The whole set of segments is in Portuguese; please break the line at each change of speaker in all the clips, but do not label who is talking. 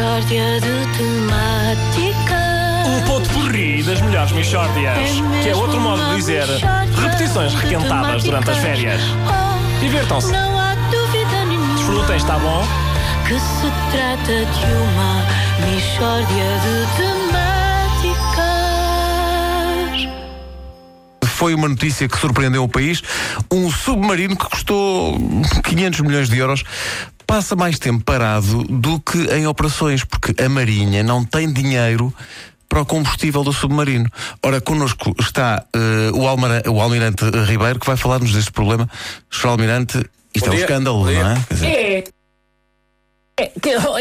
Mishória de temáticas.
Um ponto porri das melhores Michórdias.
É
Que é outro modo de dizer repetições
de
requentadas durante as férias.
Oh,
Divirtam-se.
Não há dúvida nenhuma
Desfrutem, está bom?
que se trata de uma Mishória de temáticas.
Foi uma notícia que surpreendeu o país. Um submarino que custou 500 milhões de euros passa mais tempo parado do que em operações, porque a Marinha não tem dinheiro para o combustível do submarino. Ora, connosco está eh, o, o Almirante Ribeiro, que vai falar-nos deste problema. Sr. Almirante, isto
Bom
é um
dia.
escândalo,
Bom dia.
não é? Quer dizer,
É. É.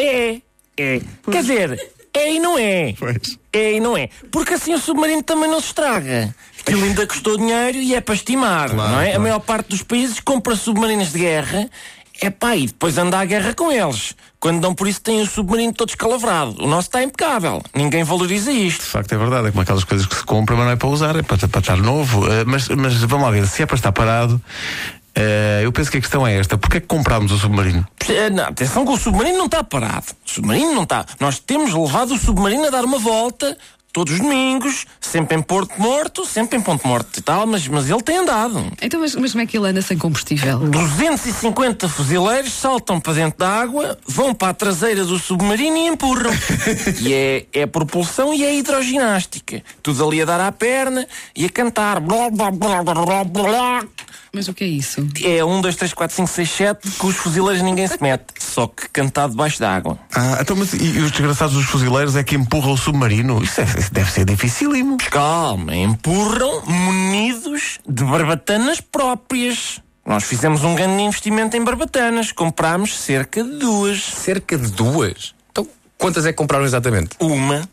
É. É. Quer dizer, é e não é.
Pois.
É e não é. Porque assim o submarino também não se estraga. Aquilo ainda custou dinheiro e é para estimar,
Claro,
não é? A
claro.
maior parte dos países compra submarinos de guerra. É pá, e depois anda à guerra com eles. Quando dão por isso têm o submarino todo escalavrado. O nosso está impecável. Ninguém valoriza isto.
De facto é verdade, é como aquelas coisas que se compram, mas não é para usar, é para, para estar novo. Eh, mas, mas vamos lá ver, se é para estar parado, eh, eu penso que a questão é esta: porquê é que comprámos o submarino?
Eh, Não, atenção que o submarino não está parado. O submarino não está. Nós temos levado o submarino a dar uma volta todos os domingos, sempre em Porto Morto, sempre em Ponto Morto e tal, mas, mas ele tem andado.
Então, mas, mas como é que ele anda sem combustível?
250 fuzileiros saltam para dentro da água, vão para a traseira do submarino e empurram. e é, é propulsão e é hidroginástica. Tudo ali a dar à perna e a cantar. Blá, blá, blá, blá, blá, blá.
Mas o que é isso?
É 1, 2, 3, 4, 5, 6, 7 que os fuzileiros ninguém se mete. Só que cantado debaixo d'água.
Ah, então, mas e, e os desgraçados dos fuzileiros é que empurram o submarino? Isso, é- isso deve ser dificílimo.
Calma, empurram munidos de barbatanas próprias. Nós fizemos um grande investimento em barbatanas. Comprámos cerca de duas.
Cerca de duas. Então, quantas é que compraram exatamente?
Uma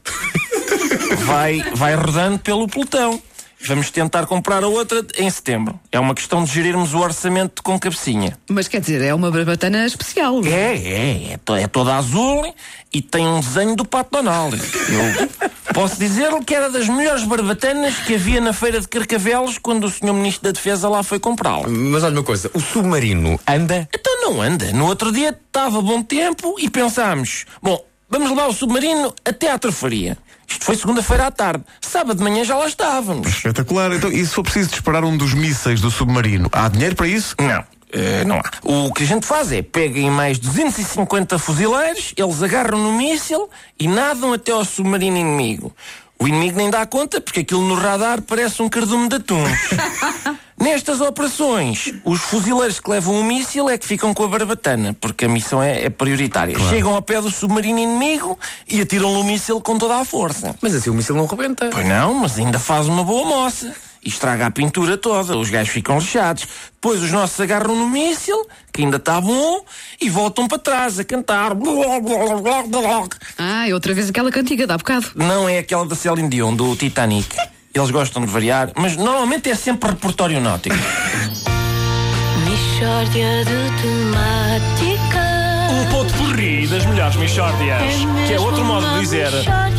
vai, vai rodando pelo pelotão. Vamos tentar comprar a outra em setembro. É uma questão de gerirmos o orçamento com cabecinha.
Mas quer dizer, é uma barbatana especial.
É, é, é, to- é toda azul e tem um desenho do Pato Donald. Eu posso dizer-lhe que era das melhores barbatanas que havia na feira de Carcavelos quando o Sr. Ministro da Defesa lá foi comprá-la.
Mas olha uma coisa, o submarino anda?
Então não anda. No outro dia estava bom tempo e pensámos: bom, vamos levar o submarino até à trofaria. Isto foi segunda-feira à tarde. Sábado de manhã já lá estávamos.
Espetacular. Então, e se for preciso disparar um dos mísseis do submarino, há dinheiro para isso?
Não. eh, não há. O que a gente faz é peguem mais 250 fuzileiros, eles agarram no míssil e nadam até ao submarino inimigo. O inimigo nem dá conta porque aquilo no radar parece um cardume de atum. Nestas operações, os fuzileiros que levam o míssil é que ficam com a barbatana, porque a missão é, é prioritária. Chegam ao pé do submarino inimigo e atiram-lhe o míssil com toda a força.
Mas assim o míssil não rebenta.
Pois não, mas ainda faz uma boa moça. E estraga a pintura toda, os gajos ficam lixados. Depois os nossos agarram no míssil, que ainda está bom, e voltam para trás a cantar.
Ah, é outra vez aquela cantiga de há bocado.
Não é aquela da Celine Dion, do Titanic. Eles gostam de variar, mas normalmente é sempre repertório náutico.
Mishória de temáticas.
Um ponto porri das melhores Michórdias.
É
Que é outro modo de dizer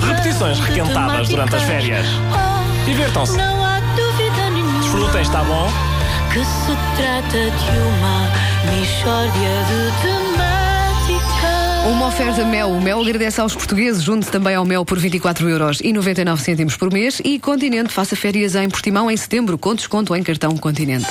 repetições requentadas durante as férias.
Oh,
Divirtam-se.
Não há dúvida nenhuma
Desfrutem, está bom?
que se trata de uma Mishória de temáticas.
Uma oferta Mel. O Mel agradece aos portugueses. Junte também ao Mel por 24 euros e 99 cêntimos por mês. E Continente faça férias em Portimão em setembro com desconto em cartão Continente.